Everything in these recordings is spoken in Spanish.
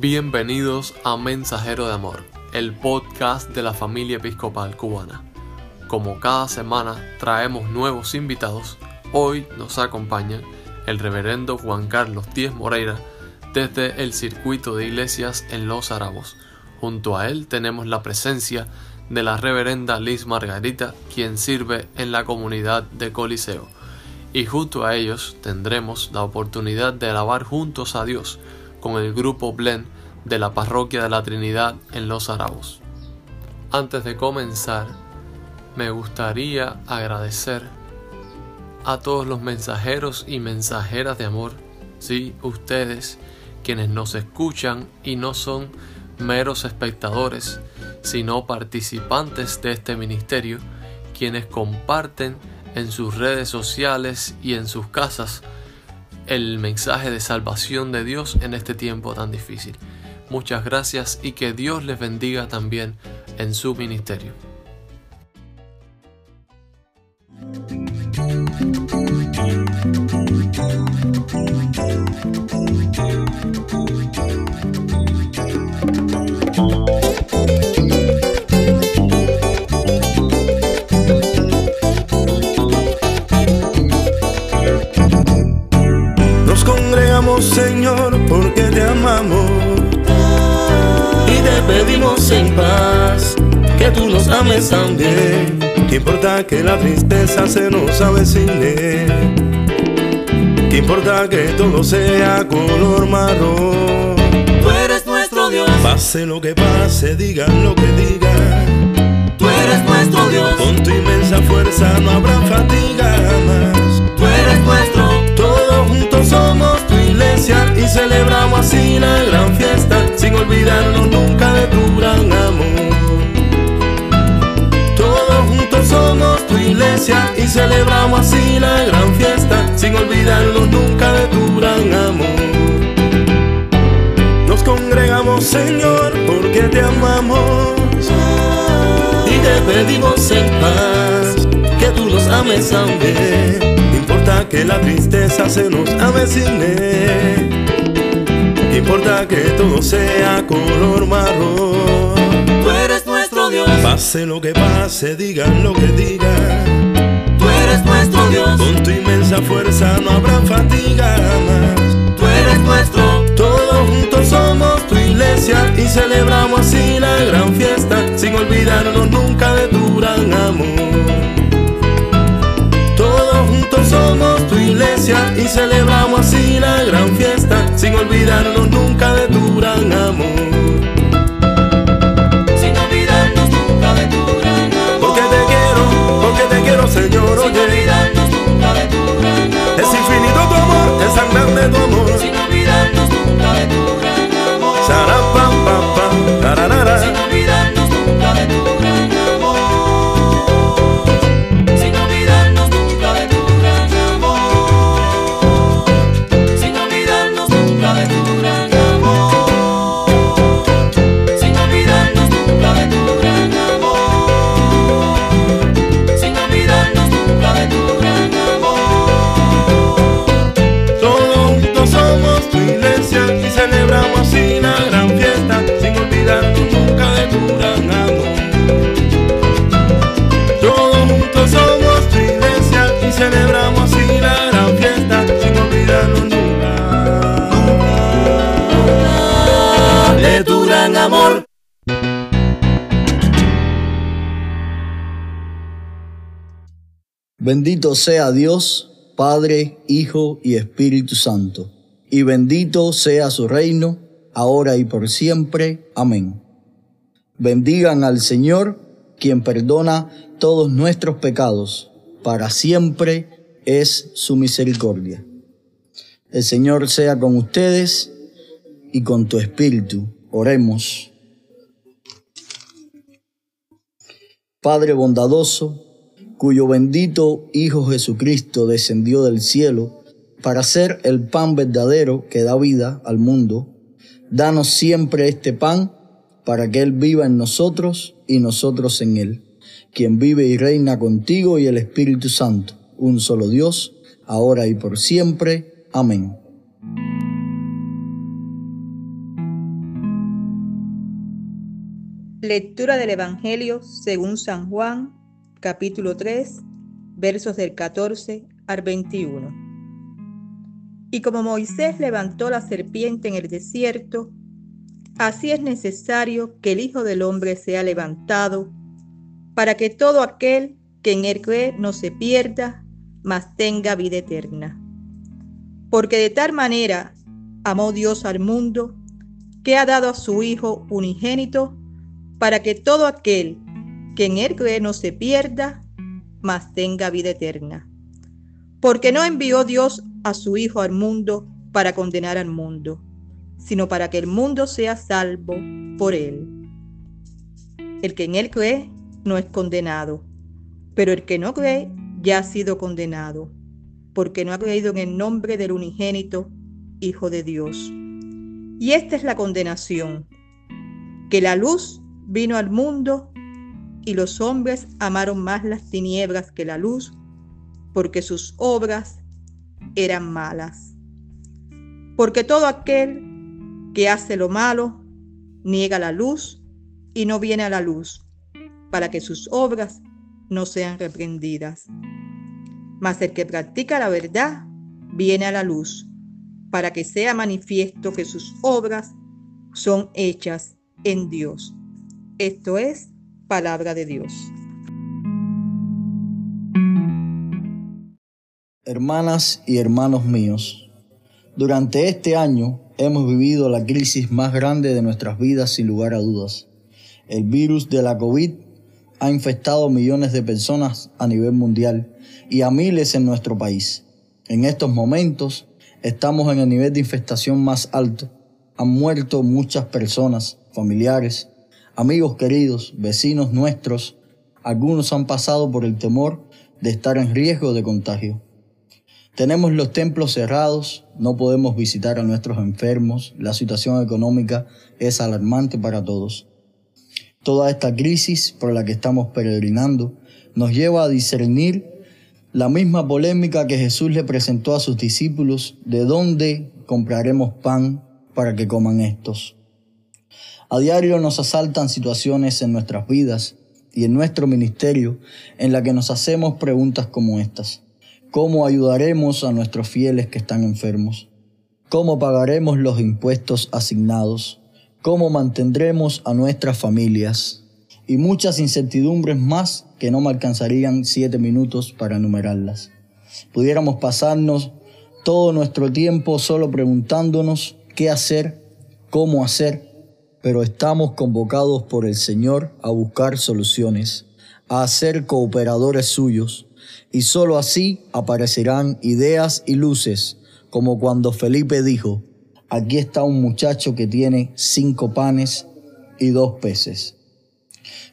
Bienvenidos a Mensajero de Amor, el podcast de la familia episcopal cubana. Como cada semana traemos nuevos invitados, hoy nos acompaña el reverendo Juan Carlos Díez Moreira desde el circuito de iglesias en Los Arabos. Junto a él tenemos la presencia de la reverenda Liz Margarita, quien sirve en la comunidad de Coliseo y junto a ellos tendremos la oportunidad de alabar juntos a Dios con el grupo Blend de la Parroquia de la Trinidad en Los Arabos. Antes de comenzar, me gustaría agradecer a todos los mensajeros y mensajeras de amor, sí, ustedes, quienes nos escuchan y no son meros espectadores, sino participantes de este ministerio, quienes comparten en sus redes sociales y en sus casas el mensaje de salvación de Dios en este tiempo tan difícil. Muchas gracias y que Dios les bendiga también en su ministerio. Señor, porque te amamos. Y te pedimos en paz que tú nos ames también. ¿Qué importa que la tristeza se nos avecine? ¿Qué importa que todo sea color marrón? Tú eres nuestro Dios. Pase lo que pase, digan lo que digan. Tú eres nuestro Dios. Con tu inmensa fuerza no habrá fatiga más. Juntos somos y celebramos así la gran fiesta sin olvidarnos nunca de tu gran amor. Todos juntos somos tu iglesia y celebramos así la gran fiesta sin olvidarnos nunca de tu gran amor. Nos congregamos Señor porque te amamos y te pedimos en paz que tú nos ames también que la tristeza se nos avecine. Importa que todo sea color marrón. Tú eres nuestro Dios. Pase lo que pase, digan lo que digan. Tú eres nuestro Dios. Con tu inmensa fuerza no habrá fatiga más. Tú eres nuestro. Todos juntos somos tu iglesia y celebramos así la gran fiesta sin olvidarnos nunca de tu gran amor somos tu iglesia y celebramos así la gran fiesta sin olvidarnos nunca de tu gran amor. Bendito sea Dios, Padre, Hijo y Espíritu Santo, y bendito sea su reino, ahora y por siempre. Amén. Bendigan al Señor, quien perdona todos nuestros pecados, para siempre es su misericordia. El Señor sea con ustedes y con tu espíritu. Oremos. Padre bondadoso, cuyo bendito Hijo Jesucristo descendió del cielo para ser el pan verdadero que da vida al mundo, danos siempre este pan para que Él viva en nosotros y nosotros en Él, quien vive y reina contigo y el Espíritu Santo, un solo Dios, ahora y por siempre. Amén. Lectura del Evangelio según San Juan, capítulo 3, versos del 14 al 21. Y como Moisés levantó la serpiente en el desierto, así es necesario que el Hijo del Hombre sea levantado, para que todo aquel que en él cree no se pierda, mas tenga vida eterna. Porque de tal manera amó Dios al mundo, que ha dado a su Hijo unigénito, para que todo aquel que en él cree no se pierda, mas tenga vida eterna. Porque no envió Dios a su Hijo al mundo para condenar al mundo, sino para que el mundo sea salvo por él. El que en él cree no es condenado, pero el que no cree ya ha sido condenado, porque no ha creído en el nombre del unigénito Hijo de Dios. Y esta es la condenación, que la luz vino al mundo y los hombres amaron más las tinieblas que la luz, porque sus obras eran malas. Porque todo aquel que hace lo malo niega la luz y no viene a la luz, para que sus obras no sean reprendidas. Mas el que practica la verdad viene a la luz, para que sea manifiesto que sus obras son hechas en Dios. Esto es palabra de Dios. Hermanas y hermanos míos, durante este año hemos vivido la crisis más grande de nuestras vidas sin lugar a dudas. El virus de la COVID ha infectado millones de personas a nivel mundial y a miles en nuestro país. En estos momentos estamos en el nivel de infestación más alto. Han muerto muchas personas, familiares, amigos queridos, vecinos nuestros, algunos han pasado por el temor de estar en riesgo de contagio. Tenemos los templos cerrados, no podemos visitar a nuestros enfermos, la situación económica es alarmante para todos. Toda esta crisis por la que estamos peregrinando nos lleva a discernir la misma polémica que Jesús le presentó a sus discípulos de dónde compraremos pan para que coman estos. A diario nos asaltan situaciones en nuestras vidas y en nuestro ministerio en la que nos hacemos preguntas como estas. ¿Cómo ayudaremos a nuestros fieles que están enfermos? ¿Cómo pagaremos los impuestos asignados? ¿Cómo mantendremos a nuestras familias? Y muchas incertidumbres más que no me alcanzarían siete minutos para enumerarlas. Pudiéramos pasarnos todo nuestro tiempo solo preguntándonos qué hacer, cómo hacer pero estamos convocados por el Señor a buscar soluciones, a ser cooperadores suyos, y sólo así aparecerán ideas y luces, como cuando Felipe dijo, aquí está un muchacho que tiene cinco panes y dos peces.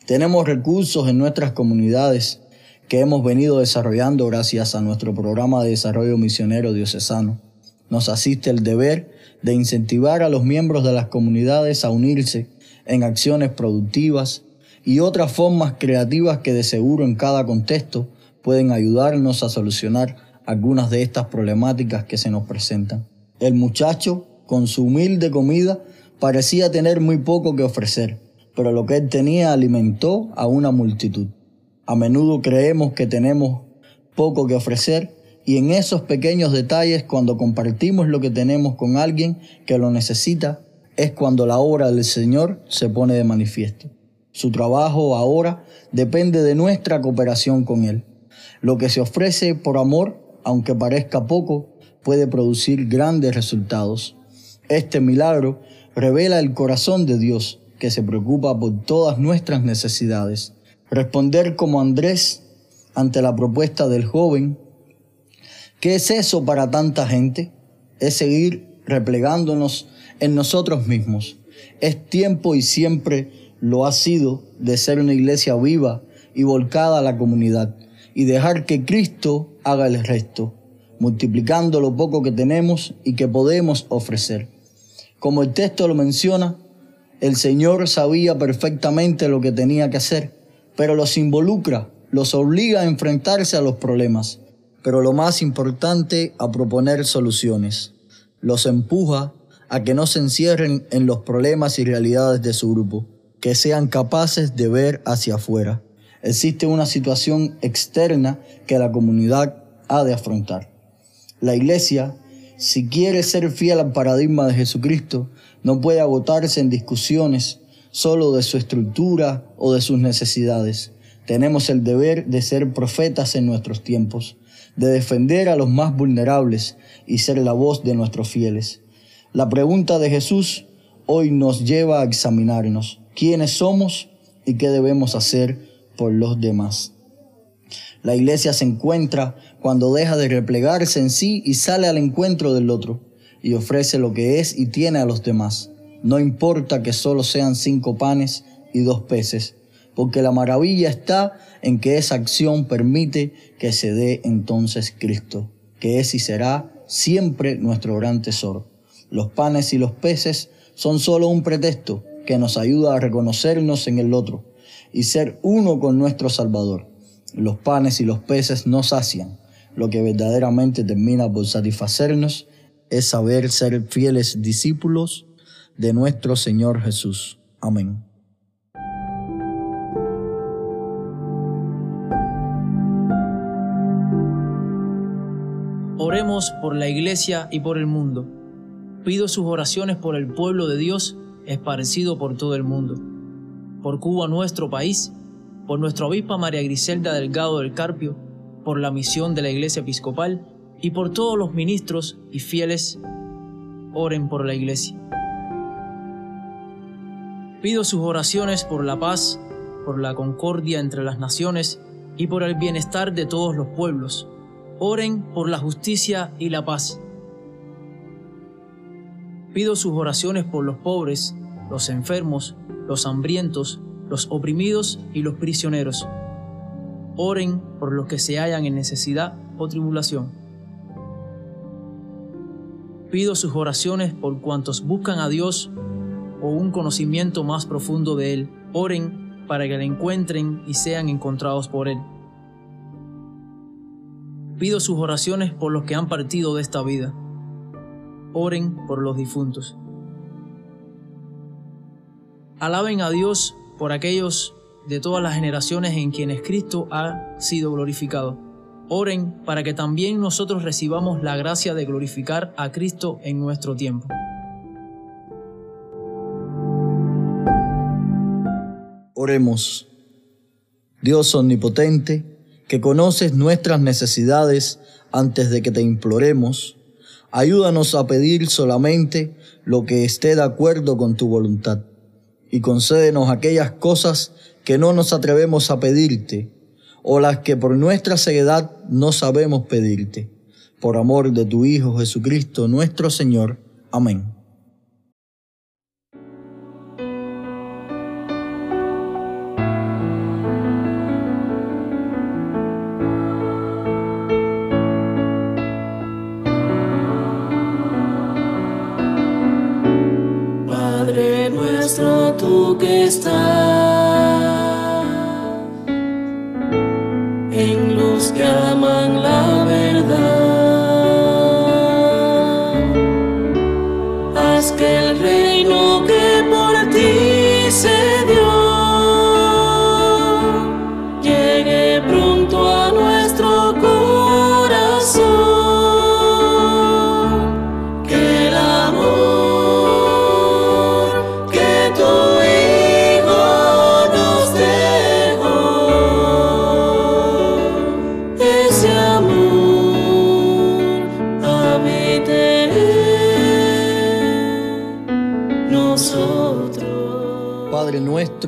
Tenemos recursos en nuestras comunidades que hemos venido desarrollando gracias a nuestro programa de desarrollo misionero diocesano. Nos asiste el deber de incentivar a los miembros de las comunidades a unirse en acciones productivas y otras formas creativas que de seguro en cada contexto pueden ayudarnos a solucionar algunas de estas problemáticas que se nos presentan. El muchacho, con su humilde comida, parecía tener muy poco que ofrecer, pero lo que él tenía alimentó a una multitud. A menudo creemos que tenemos poco que ofrecer y en esos pequeños detalles, cuando compartimos lo que tenemos con alguien que lo necesita, es cuando la obra del Señor se pone de manifiesto. Su trabajo ahora depende de nuestra cooperación con Él. Lo que se ofrece por amor, aunque parezca poco, puede producir grandes resultados. Este milagro revela el corazón de Dios, que se preocupa por todas nuestras necesidades. Responder como Andrés ante la propuesta del joven ¿Qué es eso para tanta gente? Es seguir replegándonos en nosotros mismos. Es tiempo y siempre lo ha sido de ser una iglesia viva y volcada a la comunidad y dejar que Cristo haga el resto, multiplicando lo poco que tenemos y que podemos ofrecer. Como el texto lo menciona, el Señor sabía perfectamente lo que tenía que hacer, pero los involucra, los obliga a enfrentarse a los problemas pero lo más importante, a proponer soluciones. Los empuja a que no se encierren en los problemas y realidades de su grupo, que sean capaces de ver hacia afuera. Existe una situación externa que la comunidad ha de afrontar. La iglesia, si quiere ser fiel al paradigma de Jesucristo, no puede agotarse en discusiones solo de su estructura o de sus necesidades. Tenemos el deber de ser profetas en nuestros tiempos, de defender a los más vulnerables y ser la voz de nuestros fieles. La pregunta de Jesús hoy nos lleva a examinarnos quiénes somos y qué debemos hacer por los demás. La iglesia se encuentra cuando deja de replegarse en sí y sale al encuentro del otro y ofrece lo que es y tiene a los demás. No importa que solo sean cinco panes y dos peces, porque la maravilla está en que esa acción permite que se dé entonces Cristo, que es y será siempre nuestro gran tesoro. Los panes y los peces son solo un pretexto que nos ayuda a reconocernos en el otro y ser uno con nuestro Salvador. Los panes y los peces no sacian. Lo que verdaderamente termina por satisfacernos es saber ser fieles discípulos de nuestro Señor Jesús. Amén. Por la iglesia y por el mundo. Pido sus oraciones por el pueblo de Dios esparcido por todo el mundo. Por Cuba, nuestro país, por nuestra obispa María Griselda Delgado del Carpio, por la misión de la Iglesia Episcopal y por todos los ministros y fieles, oren por la Iglesia. Pido sus oraciones por la paz, por la concordia entre las naciones y por el bienestar de todos los pueblos. Oren por la justicia y la paz. Pido sus oraciones por los pobres, los enfermos, los hambrientos, los oprimidos y los prisioneros. Oren por los que se hallan en necesidad o tribulación. Pido sus oraciones por cuantos buscan a Dios o un conocimiento más profundo de Él. Oren para que le encuentren y sean encontrados por Él. Pido sus oraciones por los que han partido de esta vida. Oren por los difuntos. Alaben a Dios por aquellos de todas las generaciones en quienes Cristo ha sido glorificado. Oren para que también nosotros recibamos la gracia de glorificar a Cristo en nuestro tiempo. Oremos. Dios omnipotente, que conoces nuestras necesidades antes de que te imploremos, ayúdanos a pedir solamente lo que esté de acuerdo con tu voluntad y concédenos aquellas cosas que no nos atrevemos a pedirte o las que por nuestra ceguedad no sabemos pedirte. Por amor de tu Hijo Jesucristo nuestro Señor. Amén. En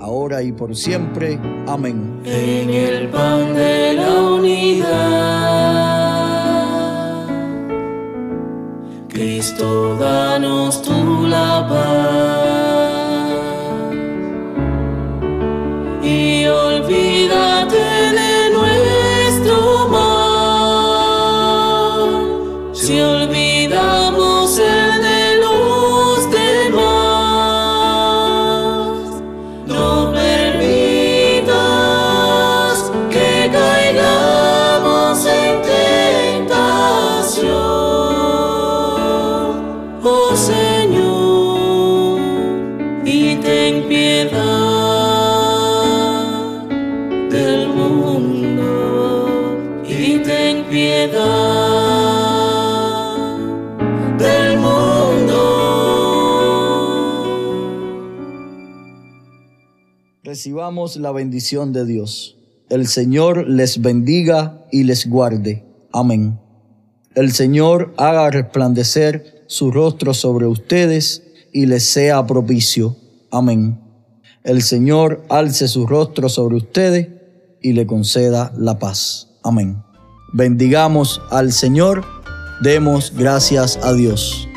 ahora y por siempre. Amén. En el pan de la unidad, Cristo, danos tú la paz y olvídate de nuestro mal. Si olvidas Recibamos la bendición de Dios. El Señor les bendiga y les guarde. Amén. El Señor haga resplandecer su rostro sobre ustedes y les sea propicio. Amén. El Señor alce su rostro sobre ustedes y le conceda la paz. Amén. Bendigamos al Señor. Demos gracias a Dios.